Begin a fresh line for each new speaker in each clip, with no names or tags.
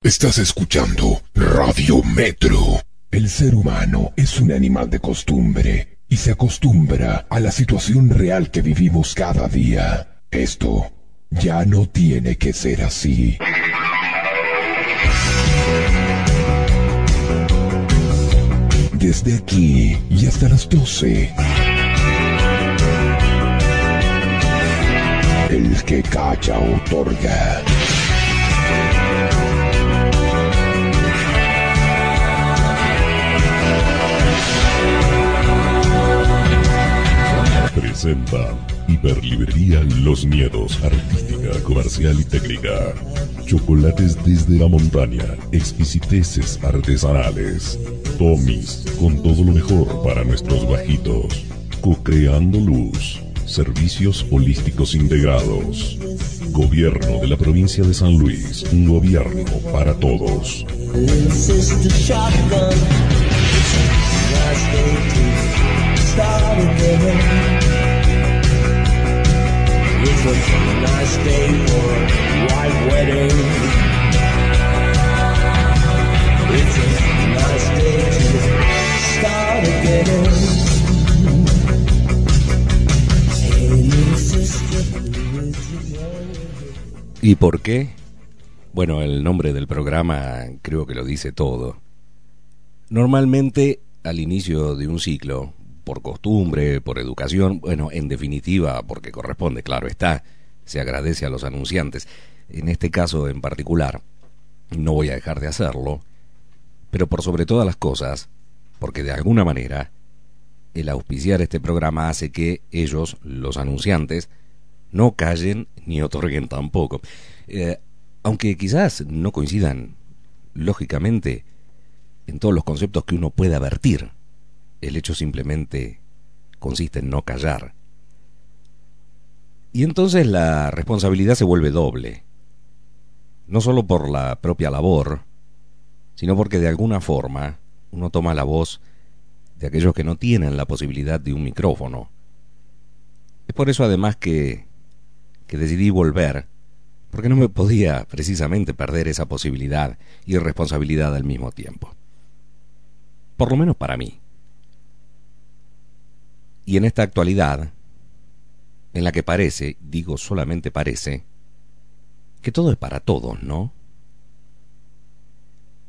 Estás escuchando Radio Metro. El ser humano es un animal de costumbre y se acostumbra a la situación real que vivimos cada día. Esto ya no tiene que ser así. Desde aquí y hasta las 12. El que calla otorga.
Presenta Hiperlibrería Los Niedos, artística, comercial y técnica. Chocolates desde la montaña, exquisiteces artesanales. Tomis, con todo lo mejor para nuestros bajitos. Co-creando luz, servicios holísticos integrados. Gobierno de la provincia de San Luis, un gobierno para todos.
¿Y por qué? Bueno, el nombre del programa creo que lo dice todo. Normalmente, al inicio de un ciclo, por costumbre, por educación, bueno, en definitiva, porque corresponde, claro está, se agradece a los anunciantes. En este caso en particular, no voy a dejar de hacerlo, pero por sobre todas las cosas, porque de alguna manera el auspiciar este programa hace que ellos, los anunciantes, no callen ni otorguen tampoco. Eh, aunque quizás no coincidan, lógicamente, en todos los conceptos que uno pueda vertir el hecho simplemente consiste en no callar. Y entonces la responsabilidad se vuelve doble, no solo por la propia labor, sino porque de alguna forma uno toma la voz de aquellos que no tienen la posibilidad de un micrófono. Es por eso además que, que decidí volver, porque no me podía precisamente perder esa posibilidad y responsabilidad al mismo tiempo. Por lo menos para mí. Y en esta actualidad, en la que parece, digo solamente parece, que todo es para todos, ¿no?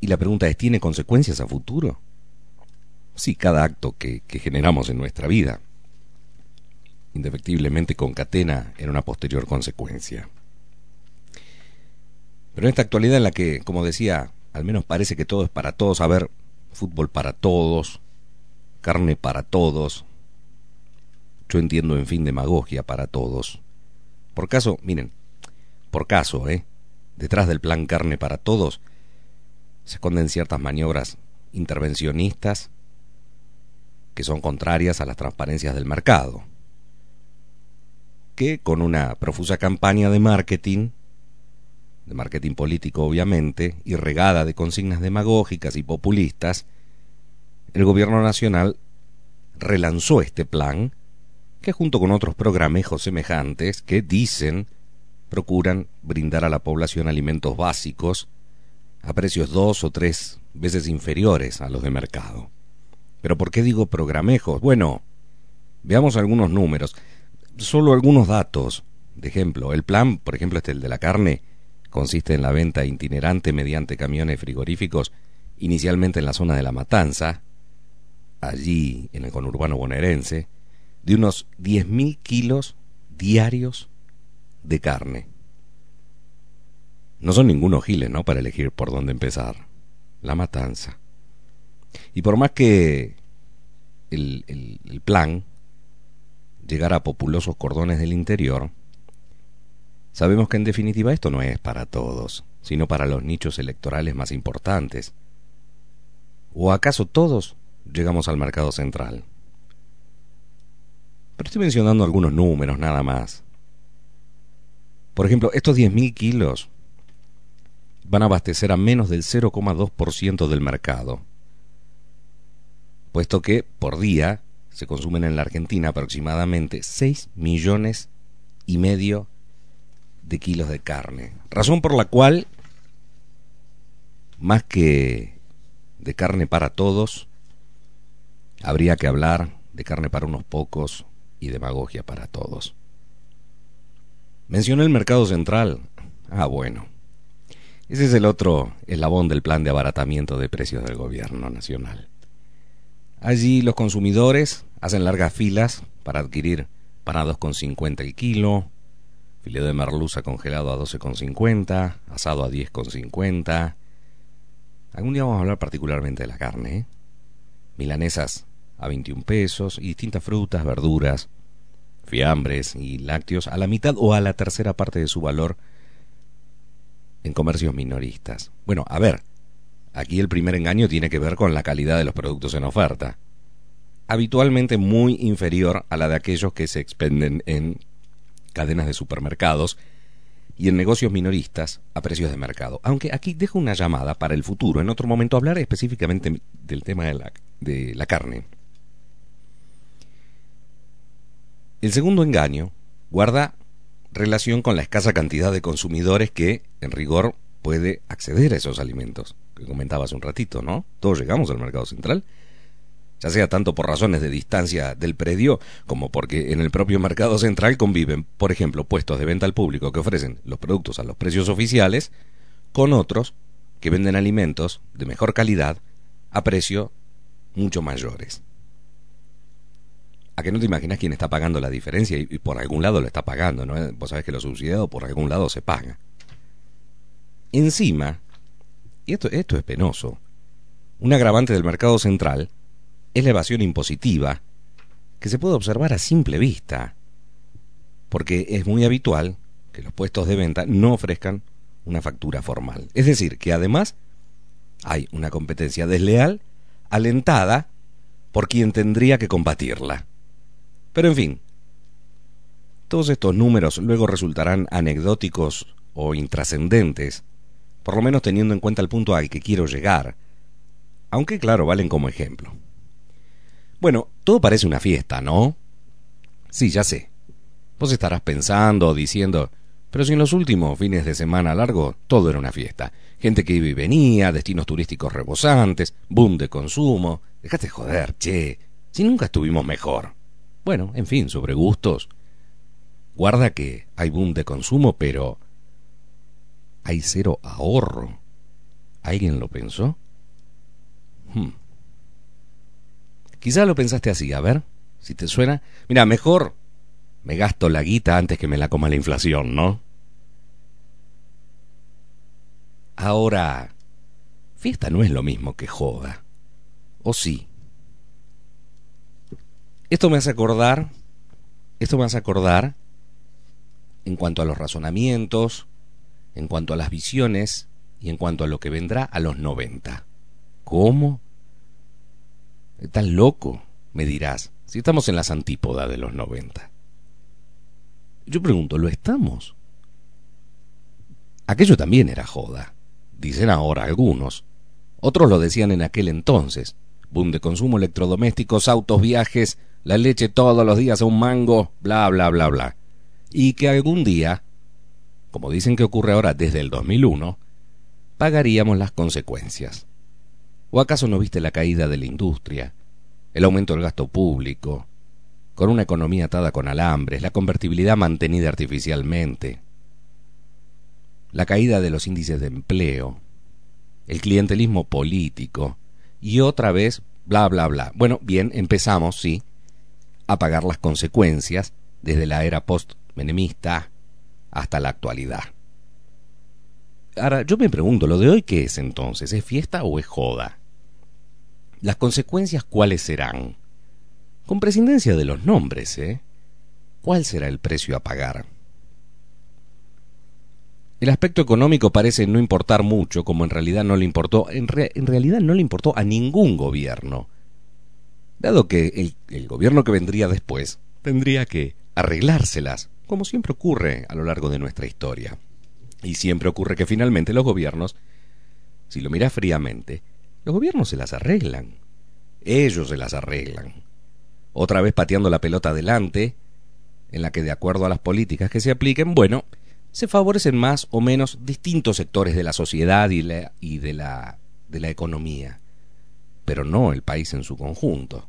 Y la pregunta es, ¿tiene consecuencias a futuro? Sí, cada acto que, generamos en nuestra vida, indefectiblemente concatena en una posterior consecuencia. Pero en esta actualidad en la que, como decía, al menos parece que todo es para todos, a ver, fútbol para todos, carne para todos, yo entiendo, en fin, demagogia para todos. Por caso, miren, por caso, ¿eh? Detrás del plan carne para todos se esconden ciertas maniobras intervencionistas que son contrarias a las transparencias del mercado, que con una profusa campaña de marketing, de marketing político obviamente, y regada de consignas demagógicas y populistas, el gobierno nacional relanzó este plan que junto con otros programejos semejantes que dicen procuran brindar a la población alimentos básicos a precios dos o tres veces inferiores a los de mercado. Pero ¿por qué digo programejos? Bueno, veamos algunos números, solo algunos datos. De ejemplo, el plan, por ejemplo, este el de la carne, consiste en la venta itinerante mediante camiones frigoríficos, inicialmente en la zona de la Matanza, allí en el conurbano bonaerense, de unos 10.000 kilos diarios de carne. No son ningunos giles, ¿no? Para elegir por dónde empezar. La matanza. Y por más que el, el plan llegara a populosos cordones del interior, sabemos que en definitiva esto no es para todos, sino para los nichos electorales más importantes. ¿O acaso todos llegamos al mercado central? Estoy mencionando algunos números nada más. Por ejemplo, estos 10.000 kilos van a abastecer a menos del 0,2% del mercado, puesto que por día se consumen en la Argentina aproximadamente 6 millones y medio de kilos de carne. Razón por la cual más que de carne para todos, habría que hablar de carne para unos pocos y demagogia para todos. Mencioné el mercado central. Ah, bueno. Ese es el otro eslabón del plan de abaratamiento de precios del gobierno nacional. Allí los consumidores hacen largas filas para adquirir con 2,50 el kilo, filete de merluza congelado a 12,50, asado a 10,50. Algún día vamos a hablar particularmente de la carne. ¿eh? Milanesas a 21 pesos y distintas frutas, verduras, fiambres y lácteos a la mitad o a la tercera parte de su valor en comercios minoristas. Bueno, a ver, aquí el primer engaño tiene que ver con la calidad de los productos en oferta, habitualmente muy inferior a la de aquellos que se expenden en cadenas de supermercados y en negocios minoristas a precios de mercado. Aunque aquí dejo una llamada para el futuro, en otro momento hablar específicamente del tema de la, de la carne. El segundo engaño guarda relación con la escasa cantidad de consumidores que, en rigor, puede acceder a esos alimentos, que comentaba hace un ratito, ¿no? Todos llegamos al mercado central ya sea tanto por razones de distancia del predio como porque en el propio mercado central conviven, por ejemplo, puestos de venta al público que ofrecen los productos a los precios oficiales con otros que venden alimentos de mejor calidad a precio mucho mayores. ¿A que no te imaginas quién está pagando la diferencia y, por algún lado lo está pagando? ¿no? Vos sabés que lo subsidiado por algún lado se paga. Encima, y esto, esto es penoso, un agravante del mercado central es la evasión impositiva, que se puede observar a simple vista, porque es muy habitual que los puestos de venta no ofrezcan una factura formal. Es decir, que además hay una competencia desleal alentada por quien tendría que combatirla. Pero en fin, todos estos números luego resultarán anecdóticos o intrascendentes, por lo menos teniendo en cuenta el punto al que quiero llegar, aunque claro, valen como ejemplo. Bueno, todo parece una fiesta, ¿no? Sí, ya sé. Vos estarás pensando o diciendo, pero si en los últimos fines de semana largo todo era una fiesta. Gente que iba y venía, destinos turísticos rebosantes, boom de consumo. Dejate joder, che. Si nunca estuvimos mejor. Bueno, en fin, sobre gustos. Guarda que hay boom de consumo, pero hay cero ahorro. ¿Alguien lo pensó? Hmm. Quizá lo pensaste así, a ver, si te suena. Mira, mejor me gasto la guita antes que me la coma la inflación, ¿no? Ahora, fiesta no es lo mismo que joda. ¿O sí? Esto me hace acordar, esto me hace acordar en cuanto a los razonamientos, en cuanto a las visiones y en cuanto a lo que vendrá a los 90. ¿Cómo? Tan loco, me dirás, si estamos en las antípodas de los 90. Yo pregunto, ¿lo estamos? Aquello también era joda, dicen ahora algunos. Otros lo decían en aquel entonces. Boom de consumo electrodomésticos, autos, viajes, la leche todos los días a un mango, bla, bla, bla, bla. Y que algún día, como dicen que ocurre ahora desde el 2001, pagaríamos las consecuencias. ¿O acaso no viste la caída de la industria, el aumento del gasto público, con una economía atada con alambres, la convertibilidad mantenida artificialmente, la caída de los índices de empleo, el clientelismo político y otra vez bla bla bla. Bueno, bien, empezamos, sí, a pagar las consecuencias desde la era post-menemista hasta la actualidad. Ahora, yo me pregunto, ¿lo de hoy qué es entonces? ¿Es fiesta o es joda? ¿Las consecuencias cuáles serán? Con prescindencia de los nombres, ¿eh? ¿Cuál será el precio a pagar? El aspecto económico parece no importar mucho, como en realidad no le importó, en, realidad no le importó a ningún gobierno, dado que el, gobierno que vendría después tendría que arreglárselas, como siempre ocurre a lo largo de nuestra historia. Y siempre ocurre que finalmente los gobiernos, si lo miras fríamente, los gobiernos se las arreglan. Ellos se las arreglan. Otra vez pateando la pelota adelante, en la que de acuerdo a las políticas que se apliquen, bueno, se favorecen más o menos distintos sectores de la sociedad y, y de, la, de la economía, pero no el país en su conjunto.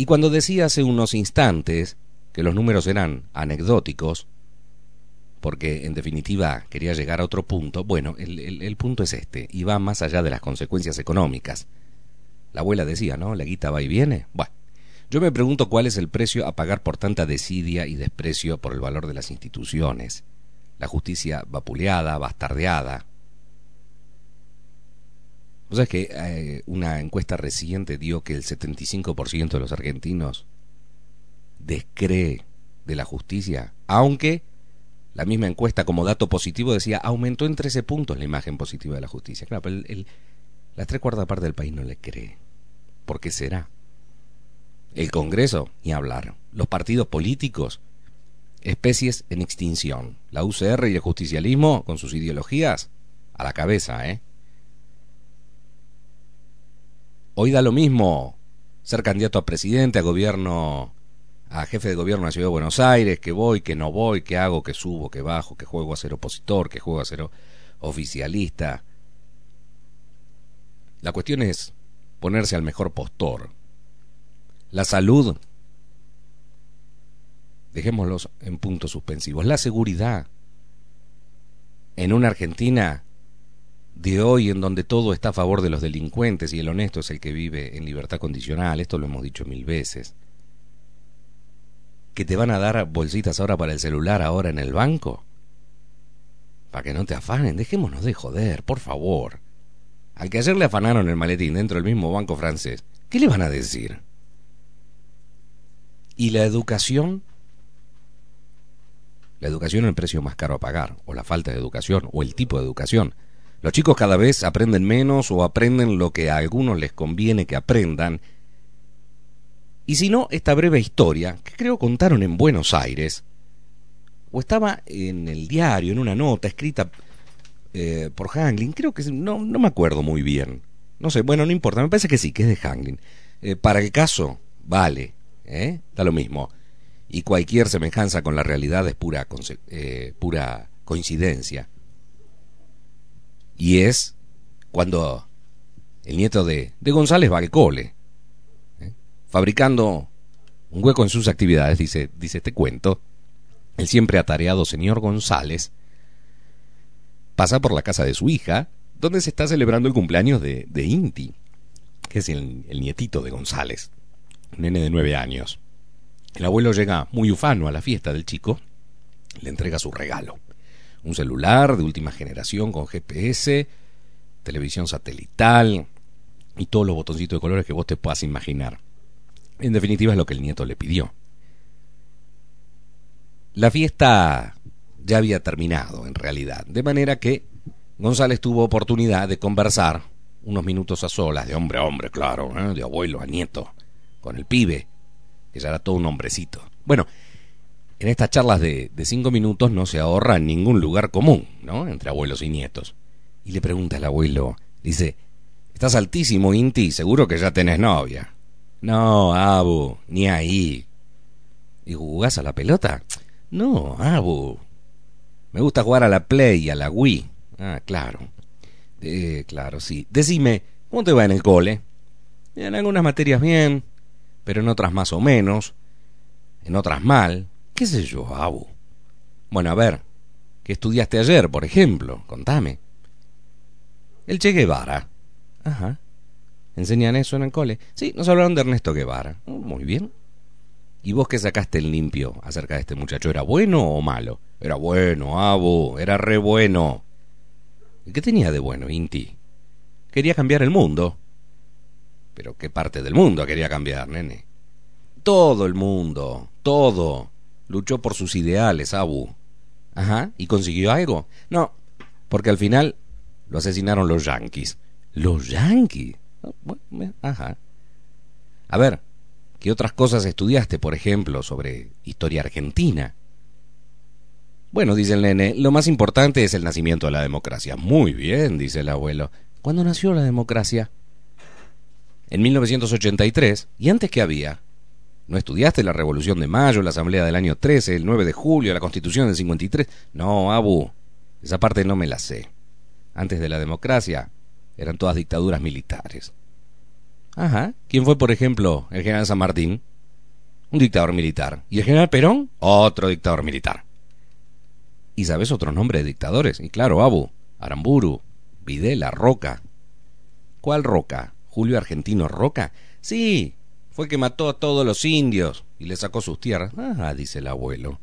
Y cuando decía hace unos instantes que los números eran anecdóticos, porque en definitiva quería llegar a otro punto, bueno, el, punto es este, y va más allá de las consecuencias económicas. La abuela decía, ¿no? La guita va y viene. Bueno, yo me pregunto cuál es el precio a pagar por tanta desidia y desprecio por el valor de las instituciones. La justicia vapuleada, bastardeada. ¿Vos sabés que eh, una encuesta reciente dio que el 75% de los argentinos descree de la justicia, aunque la misma encuesta como dato positivo decía aumentó en 13 puntos la imagen positiva de la justicia. Claro, pero el, la tres cuartas parte del país no le cree. ¿Por qué será? El Congreso, ni hablar. Los partidos políticos, especies en extinción. La UCR y el justicialismo, con sus ideologías, a la cabeza, ¿eh? Hoy da lo mismo ser candidato a presidente, a gobierno, a jefe de gobierno de la Ciudad de Buenos Aires, que voy, que no voy, que hago, que subo, que bajo, que juego a ser opositor, que juego a ser oficialista. La cuestión es ponerse al mejor postor, la salud, dejémoslos en puntos suspensivos, la seguridad. En una Argentina de hoy en donde todo está a favor de los delincuentes y el honesto es el que vive en libertad condicional, esto lo hemos dicho mil veces, que te van a dar bolsitas ahora para el celular ahora en el banco, para que no te afanen, dejémonos de joder, por favor. Al que ayer le afanaron el maletín dentro del mismo banco francés, ¿qué le van a decir? Y la educación, la educación es el precio más caro a pagar, o la falta de educación, o el tipo de educación. Los chicos cada vez aprenden menos o aprenden lo que a algunos les conviene que aprendan. Y si no, esta breve historia, que creo contaron en Buenos Aires, o estaba en el diario, en una nota escrita eh, por Hanglin, creo que no, no me acuerdo muy bien. No sé, bueno, no importa, me parece que sí, que es de Hanglin. Eh, para el caso, vale. ¿eh? Da lo mismo. Y cualquier semejanza con la realidad es pura, eh, pura coincidencia. Y es cuando el nieto de, de González va al cole, ¿eh? fabricando un hueco en sus actividades, dice, dice este cuento, el siempre atareado señor González pasa por la casa de su hija, donde se está celebrando el cumpleaños de, Inti, que es el nietito de González nene de nueve años. El abuelo llega muy ufano a la fiesta del chico, le entrega su regalo. Un celular de última generación con GPS, televisión satelital y todos los botoncitos de colores que vos te puedas imaginar. En definitiva es lo que el nieto le pidió. La fiesta ya había terminado, en realidad, de manera que González tuvo oportunidad de conversar unos minutos a solas, de hombre a hombre, claro, ¿eh? de abuelo a nieto, con el pibe, que era todo un hombrecito. Bueno, en estas charlas de, cinco minutos no se ahorra ningún lugar común, ¿no? Entre abuelos y nietos. Y le pregunta al abuelo, dice, estás altísimo, Inti, seguro que ya tenés novia. No, Abu, ni ahí. ¿Y jugás a la pelota? No, Abu. Me gusta jugar a la Play y a la Wii. Ah, claro. Eh, claro, sí. Decime, ¿cómo te va en el cole? En algunas materias bien, pero en otras más o menos, en otras mal, qué sé yo, Abu. Bueno, a ver, ¿qué estudiaste ayer, por ejemplo? Contame. El Che Guevara. Ajá. ¿Enseñan eso en el cole? Sí, nos hablaron de Ernesto Guevara. Oh, muy bien. ¿Y vos qué sacaste el limpio acerca de este muchacho? ¿Era bueno o malo? Era bueno, Abu, era re bueno. ¿Y qué tenía de bueno, Inti? Quería cambiar el mundo. Pero ¿qué parte del mundo quería cambiar, nene? Todo el mundo, todo. Luchó por sus ideales, Abu. Ajá, ¿y consiguió algo? No, porque al final lo asesinaron los yanquis. ¿Los yanquis? Ajá. A ver, ¿qué otras cosas estudiaste, por ejemplo, sobre historia argentina? Bueno, dice el nene, lo más importante es el nacimiento de la democracia. Muy bien, dice el abuelo. ¿Cuándo nació la democracia? en 1983, ¿y antes qué había? ¿No estudiaste la Revolución de Mayo, la Asamblea del año 13, el 9 de julio, la Constitución del 53? No, Abu, esa parte no me la sé. Antes de la democracia eran todas dictaduras militares. Ajá. ¿Quién fue, por ejemplo, el general San Martín? Un dictador militar. ¿Y el general Perón? Otro dictador militar. ¿Y sabes otro nombre de dictadores? Y claro, Abu, Aramburu, Videla, Roca. ¿Cuál Roca? ¿Julio Argentino Roca? Sí, fue que mató a todos los indios y le sacó sus tierras. Ah, dice el abuelo.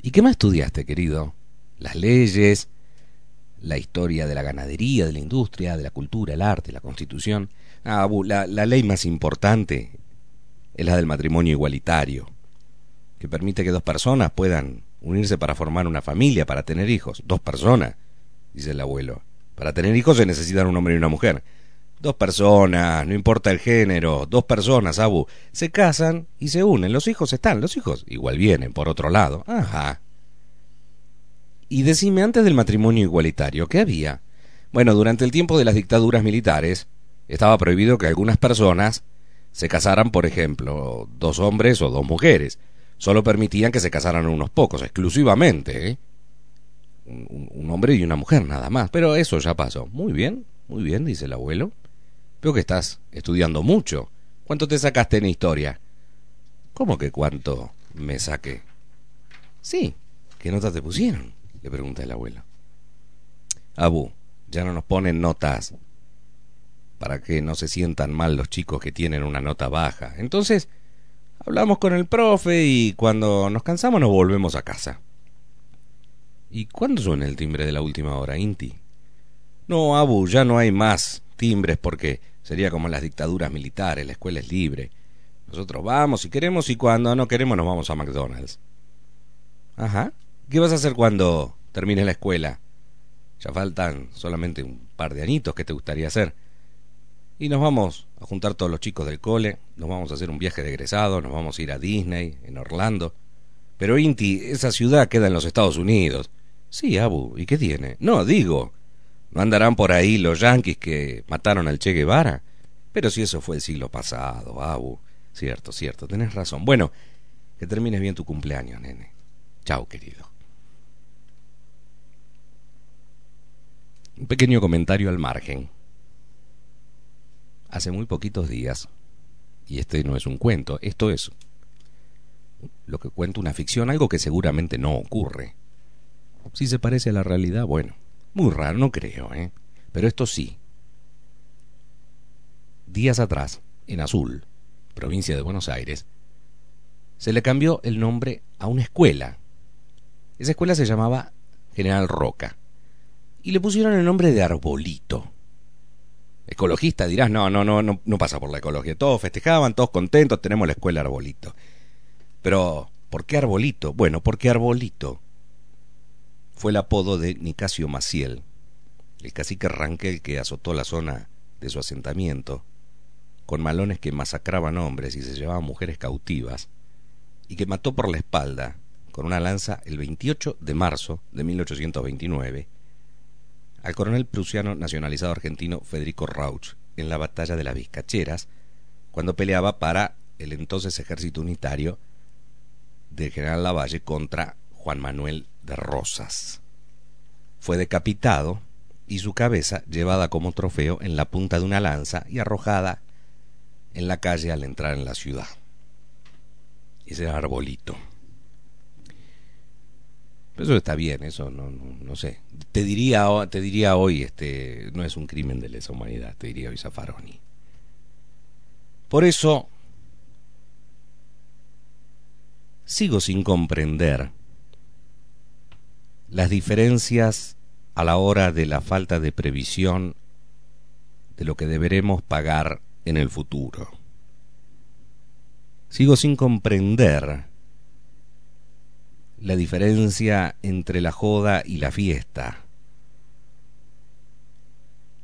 ¿Y qué más estudiaste, querido? Las leyes, la historia de la ganadería, de la industria, de la cultura, el arte, la constitución. Ah, la, la ley más importante es la del matrimonio igualitario, que permite que dos personas puedan unirse para formar una familia, para tener hijos. Dos personas, dice el abuelo. Para tener hijos se necesitan un hombre y una mujer. Dos personas, no importa el género, dos personas, Abu, se casan y se unen. Los hijos están, los hijos igual vienen, por otro lado. Ajá. Y decime antes del matrimonio igualitario, ¿qué había? Bueno, durante el tiempo de las dictaduras militares, estaba prohibido que algunas personas se casaran, por ejemplo, dos hombres o dos mujeres. Solo permitían que se casaran unos pocos, exclusivamente, ¿eh? un, un hombre y una mujer, nada más. Pero eso ya pasó. Muy bien, muy bien, dice el abuelo. Veo que estás estudiando mucho. ¿Cuánto te sacaste en historia? ¿Cómo que cuánto me saqué? Sí, ¿qué notas te pusieron? Le pregunta el abuelo. Abu, ya no nos ponen notas para que no se sientan mal los chicos que tienen una nota baja. Entonces, hablamos con el profe y cuando nos cansamos nos volvemos a casa. ¿Y cuándo suena el timbre de la última hora, Inti? No, Abu, ya no hay más timbres porque Sería como las dictaduras militares, la escuela es libre. Nosotros vamos si queremos y cuando no queremos nos vamos a McDonald's. Ajá. ¿Qué vas a hacer cuando termines la escuela? Ya faltan solamente un par de añitos. ¿Qué te gustaría hacer? Y nos vamos a juntar todos los chicos del cole, nos vamos a hacer un viaje de egresado, nos vamos a ir a Disney, en Orlando. Pero Inti, esa ciudad queda en los Estados Unidos. Sí, Abu, ¿y qué tiene? No, digo, ¿No andarán por ahí los yanquis que mataron al Che Guevara? Pero si eso fue el siglo pasado, Abu. Cierto, cierto, tenés razón. Bueno, que termines bien tu cumpleaños, nene. Chao, querido. Un pequeño comentario al margen. Hace muy poquitos días, y este no es un cuento, esto es lo que cuenta una ficción, algo que seguramente no ocurre. Si se parece a la realidad, bueno, muy raro, no creo, ¿eh? Pero esto sí. Días atrás, en Azul, provincia de Buenos Aires, se le cambió el nombre a una escuela. Esa escuela se llamaba General Roca. Y le pusieron el nombre de Arbolito. Ecologista dirás, no, no, no, no, pasa por la ecología. Todos festejaban, todos contentos, tenemos la escuela Arbolito. Pero, ¿por qué Arbolito? Bueno, porque Arbolito fue el apodo de Nicasio Maciel, el cacique Ranquel que azotó la zona de su asentamiento, con malones que masacraban hombres y se llevaban mujeres cautivas, y que mató por la espalda, con una lanza, el 28 de marzo de 1829, al coronel prusiano nacionalizado argentino Federico Rauch en la batalla de las Vizcacheras, cuando peleaba para el entonces ejército unitario del general Lavalle contra Juan Manuel de Rosas. Fue decapitado y su cabeza llevada como trofeo en la punta de una lanza y arrojada en la calle al entrar en la ciudad. Ese arbolito. Eso está bien, eso no, no, sé. Te diría, te diría hoy, este, no es un crimen de lesa humanidad, te diría hoy Zaffaroni. Por eso sigo sin comprender las diferencias a la hora de la falta de previsión de lo que deberemos pagar en el futuro. Sigo sin comprender la diferencia entre la joda y la fiesta.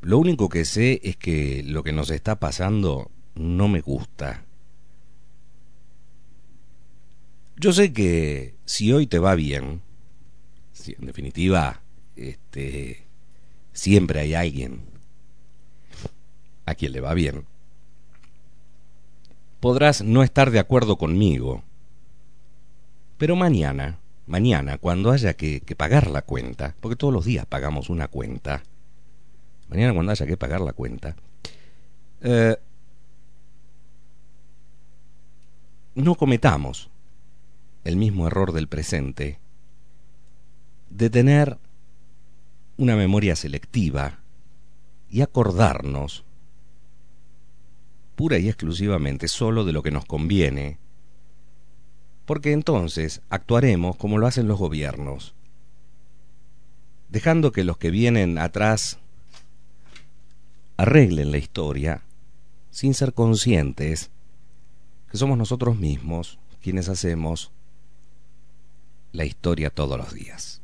Lo único que sé es que lo que nos está pasando no me gusta. Yo sé que si hoy te va bien, en definitiva, este, siempre hay alguien a quien le va bien. Podrás no estar de acuerdo conmigo, pero mañana, mañana, cuando haya que, pagar la cuenta, porque todos los días pagamos una cuenta, mañana cuando haya que pagar la cuenta, eh, no cometamos el mismo error del presente de tener una memoria selectiva y acordarnos pura y exclusivamente solo de lo que nos conviene, porque entonces actuaremos como lo hacen los gobiernos, dejando que los que vienen atrás arreglen la historia sin ser conscientes que somos nosotros mismos quienes hacemos la historia todos los días.